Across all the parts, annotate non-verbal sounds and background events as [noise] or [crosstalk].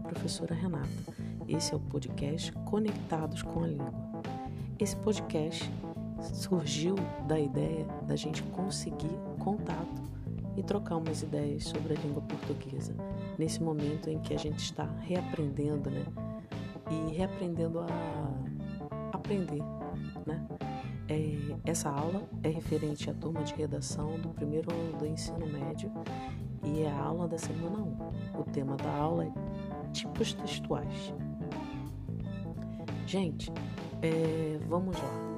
professora Renata. Esse é o podcast Conectados com a Língua. Esse podcast surgiu da ideia da gente conseguir contato e trocar umas ideias sobre a língua portuguesa, nesse momento em que a gente está reaprendendo, né? E reaprendendo a aprender, né? É, essa aula é referente à turma de redação do primeiro ano do ensino médio e é a aula da semana 1. O tema da aula é tipos textuais. Gente, é, vamos lá.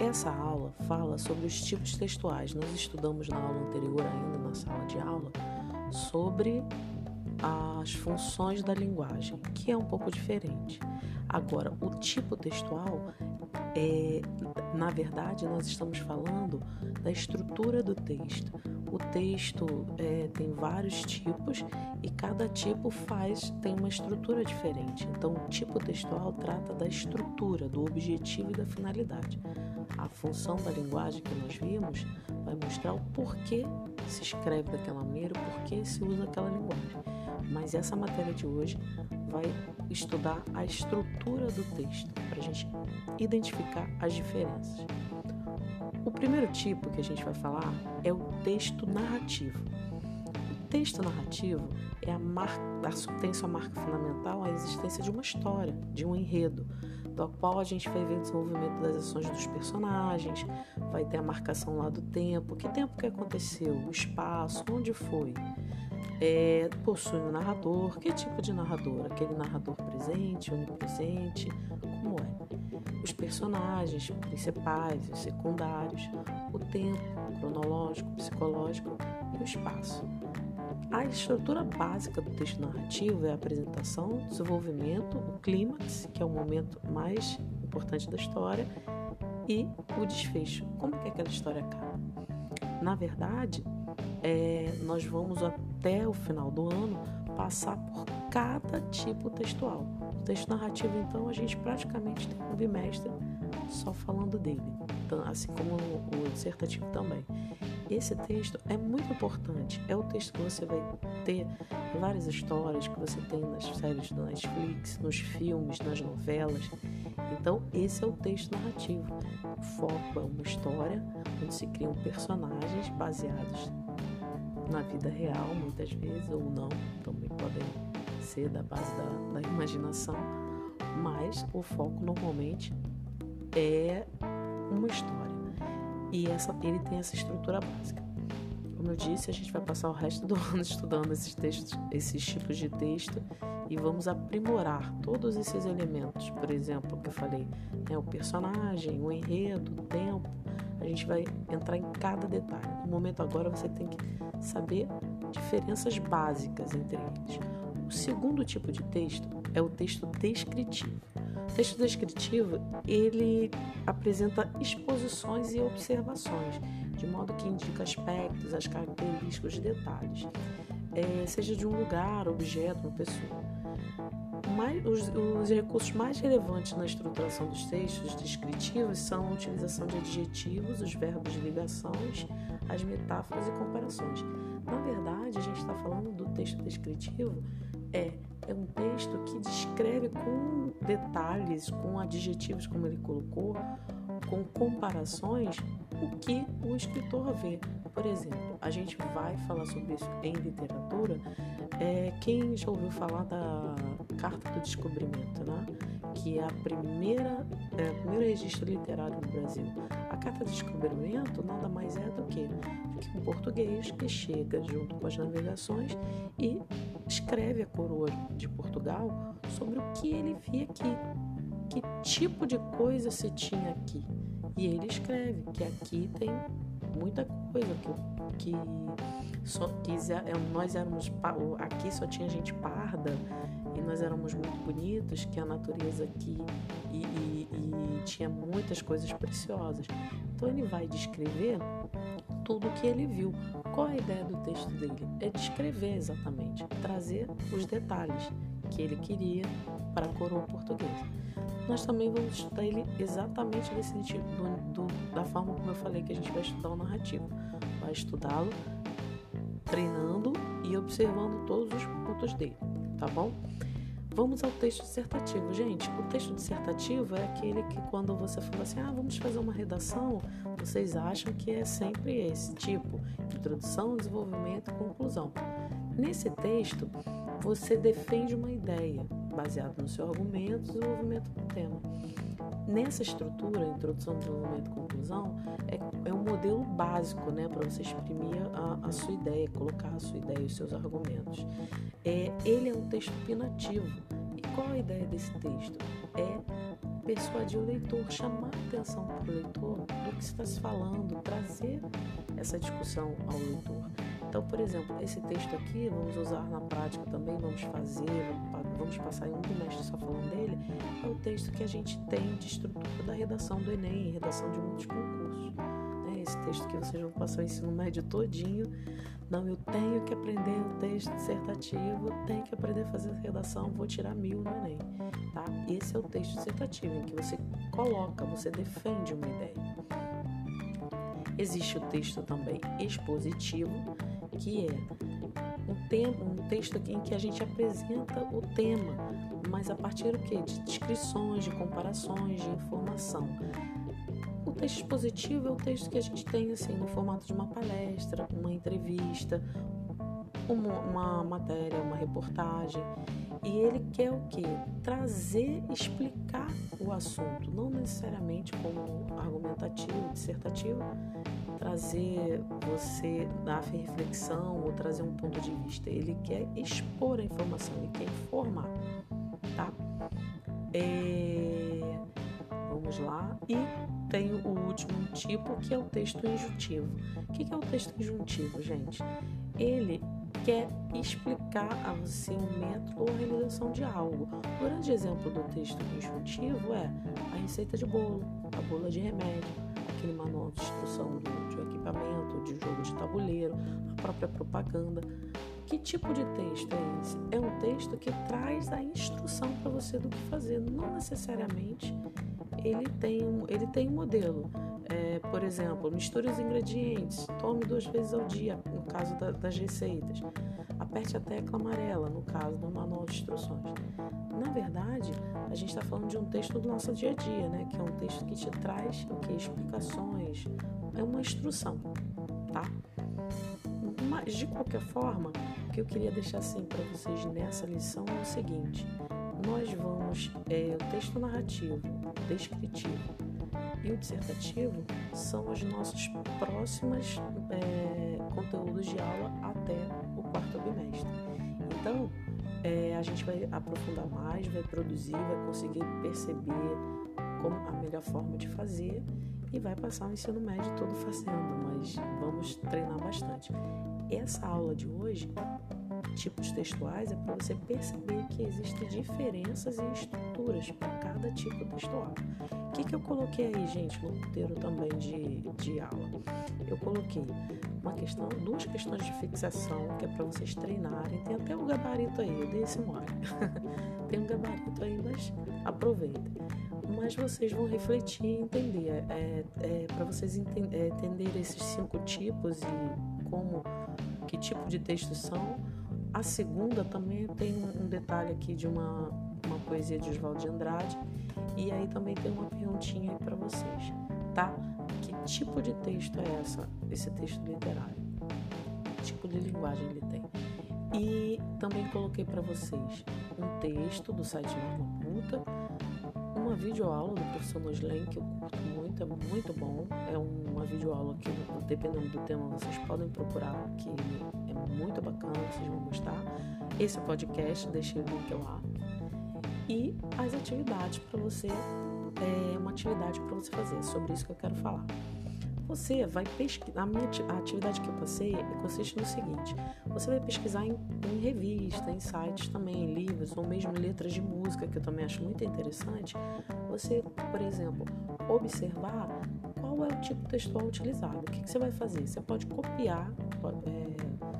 Essa aula fala sobre os tipos textuais. Nós estudamos na aula anterior, ainda na sala de aula, sobre as funções da linguagem, que é um pouco diferente. Agora, o tipo textual é, na verdade, nós estamos falando da estrutura do texto. O texto é, tem vários tipos e cada tipo faz tem uma estrutura diferente. Então, o tipo textual trata da estrutura, do objetivo e da finalidade. A função da linguagem que nós vimos vai mostrar o porquê se escreve daquela maneira, o porquê se usa aquela linguagem. Mas essa matéria de hoje vai estudar a estrutura do texto para a gente identificar as diferenças. O primeiro tipo que a gente vai falar é o texto narrativo. O texto narrativo é a marca, tem sua marca fundamental a existência de uma história, de um enredo, do qual a gente vai ver o desenvolvimento das ações dos personagens, vai ter a marcação lá do tempo, que tempo que aconteceu, o espaço, onde foi é, possui um narrador. Que tipo de narrador? Aquele narrador presente, onipresente? Como é? Os personagens principais, os secundários, o tempo cronológico, psicológico e o espaço. A estrutura básica do texto narrativo é a apresentação, desenvolvimento, o clímax, que é o momento mais importante da história, e o desfecho. Como é que aquela história acaba? Na verdade, é, nós vamos até o final do ano passar por cada tipo textual. O texto narrativo, então, a gente praticamente tem um bimestre só falando dele, assim como o dissertativo também. Esse texto é muito importante. É o texto que você vai ter várias histórias que você tem nas séries do Netflix, nos filmes, nas novelas. Então, esse é o texto narrativo. O foco é uma história onde se criam personagens baseados na vida real, muitas vezes, ou não, também podem ser da base da, da imaginação, mas o foco normalmente é uma história. E essa, ele tem essa estrutura básica. Como eu disse, a gente vai passar o resto do [laughs] ano estudando esses textos, esses tipos de texto e vamos aprimorar todos esses elementos. Por exemplo, que eu falei, né, o personagem, o enredo, o tempo. A gente vai entrar em cada detalhe. No momento agora você tem que saber diferenças básicas entre eles. O segundo tipo de texto é o texto descritivo. O texto descritivo ele apresenta exposições e observações, de modo que indica aspectos, as características, os detalhes, é, seja de um lugar, objeto, uma pessoa. Mais, os, os, recursos mais relevantes na estruturação dos textos descritivos são a utilização de adjetivos, os verbos de ligações, as metáforas e comparações. Na verdade, a gente está falando do texto descritivo, é, é um texto que descreve com detalhes, com adjetivos, como ele colocou, com comparações, o que o escritor vê. Por exemplo, a gente vai falar sobre isso em literatura. É, quem já ouviu falar da Carta do Descobrimento, né? que é a primeira, é, o primeiro registro literário no Brasil. A Carta do Descobrimento nada mais é do que, que um português que chega junto com as navegações e escreve a coroa de Portugal sobre o que ele via aqui, que tipo de coisa se tinha aqui. E ele escreve que aqui tem muita coisa que, que só que é, nós éramos aqui só tinha gente parda e nós éramos muito bonitos, que a natureza aqui e, e, e tinha muitas coisas preciosas. Então ele vai descrever tudo o que ele viu. Qual a ideia do texto dele? É descrever exatamente, trazer os detalhes que ele queria para a coroa portuguesa. Nós também vamos estudar ele exatamente nesse sentido, do, do, da forma como eu falei que a gente vai estudar o narrativo. Vai estudá-lo treinando e observando todos os pontos dele. tá bom? Vamos ao texto dissertativo. Gente, o texto dissertativo é aquele que quando você fala assim, ah, vamos fazer uma redação, vocês acham que é sempre esse tipo, introdução, desenvolvimento e conclusão. Nesse texto, você defende uma ideia baseada no seu argumento, desenvolvimento do tema. Nessa estrutura, introdução, desenvolvimento e conclusão, é, é um modelo básico né, para você exprimir a, a, sua ideia, colocar a sua ideia e os seus argumentos. É, ele é um texto opinativo. E qual a ideia desse texto? É persuadir o leitor, chamar a atenção para o leitor do que está se falando, trazer essa discussão ao leitor. Então, por exemplo, esse texto aqui, vamos usar na prática também, vamos fazer, vamos passar em um bimestre só falando dele, é o texto que a gente tem de estrutura da redação do Enem, redação de muitos concursos. Esse texto que vocês vão passar o ensino médio todinho. Não, eu tenho que aprender o texto dissertativo, tenho que aprender a fazer redação, vou tirar mil no Enem. Tá? Esse é o texto dissertativo, em que você coloca, você defende uma ideia. Existe o texto também expositivo, que é um, tema, um texto em que a gente apresenta o tema, mas a partir do que? De descrições, de comparações, de informação. O texto expositivo é o texto que a gente tem assim no formato de uma palestra, uma entrevista, uma, uma matéria, uma reportagem. E ele quer o quê? Trazer, explicar o assunto, não necessariamente como argumentativo, dissertativo, trazer você dar reflexão ou trazer um ponto de vista. Ele quer expor a informação, ele quer informar, tá? É... Vamos lá. E tem o último tipo, que é o texto injuntivo. O que é o texto injuntivo, gente? Ele quer explicar a você um método ou a realização de algo. O grande exemplo do texto injuntivo é a receita de bolo, a bula de remédio, aquele manual de instrução de um equipamento, de jogo de tabuleiro, a própria propaganda. Que tipo de texto é esse? É um texto que traz a instrução para você do que fazer, não necessariamente ele tem um, ele tem um modelo. É, por exemplo, misture os ingredientes, tome duas vezes ao dia, no caso da, das receitas. Aperte a tecla amarela, no caso do manual de instruções. Na verdade, a gente está falando de um texto do nosso dia a dia, né? Que é um texto que te traz o que? Explicações. É uma instrução, tá? Mas, de qualquer forma, o que eu queria deixar assim para vocês nessa lição é o seguinte: nós vamos, é, o texto narrativo, descritivo e o dissertativo são os nossos próximos é, conteúdos de aula até o quarto bimestre. Então, é, a gente vai aprofundar mais, vai produzir, vai conseguir perceber como a melhor forma de fazer e vai passar o ensino médio todo fazendo, mas vamos treinar bastante. Essa aula de hoje, tipos textuais, é para você perceber que existem diferenças e estruturas para cada tipo textual. O que, que eu coloquei aí, gente, no roteiro também de, de aula? Eu coloquei uma questão, duas questões de fixação, que é para vocês treinarem. Tem até um gabarito aí, eu dei esse mole. [laughs] Tem um gabarito aí, mas aproveitem. Mas vocês vão refletir e entender. É, é para vocês é, entenderem esses cinco tipos e como, que tipo de textos são. A segunda também tem um detalhe aqui de uma, uma poesia de Oswald de Andrade e aí também tem uma perguntinha aí para vocês, tá? Que tipo de texto é essa, esse texto literário? Que tipo de linguagem ele tem? E também coloquei para vocês um texto do site Norma Puta, uma videoaula do professor Noslen que eu curto muito, é muito bom. É uma videoaula que, dependendo do tema, vocês podem procurar, é muito bacana, vocês vão gostar. Esse podcast, deixei o link lá e as atividades para você, é uma atividade para você fazer, é sobre isso que eu quero falar. Você vai pesquisar, a minha atividade que eu passei consiste no seguinte: você vai pesquisar em, em revista, em sites também, em livros ou mesmo letras de música, que eu também acho muito interessante. Você, por exemplo, observar qual é o tipo textual utilizado. O que, que você vai fazer? Você pode copiar, é,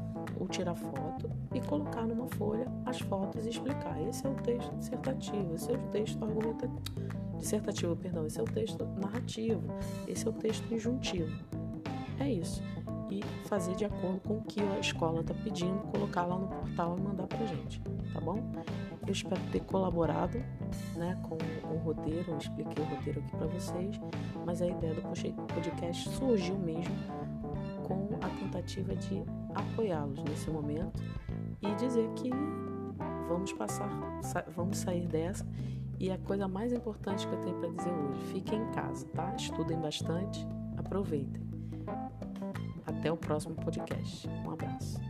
ou tirar foto e colocar numa folha as fotos e explicar. Esse é o texto dissertativo, esse é o texto argumentativo, dissertativo, perdão, esse é o texto narrativo, esse é o texto injuntivo. É isso. e fazer de acordo com o que a escola está pedindo, colocar lá no portal e mandar para gente, tá bom? Eu espero ter colaborado né, com o roteiro, eu expliquei o roteiro aqui para vocês, mas a ideia do podcast surgiu mesmo tentativa de apoiá-los nesse momento e dizer que vamos passar, vamos sair dessa. E a coisa mais importante que eu tenho para dizer hoje, fiquem em casa, tá? Estudem bastante, aproveitem. Até o próximo podcast. Um abraço.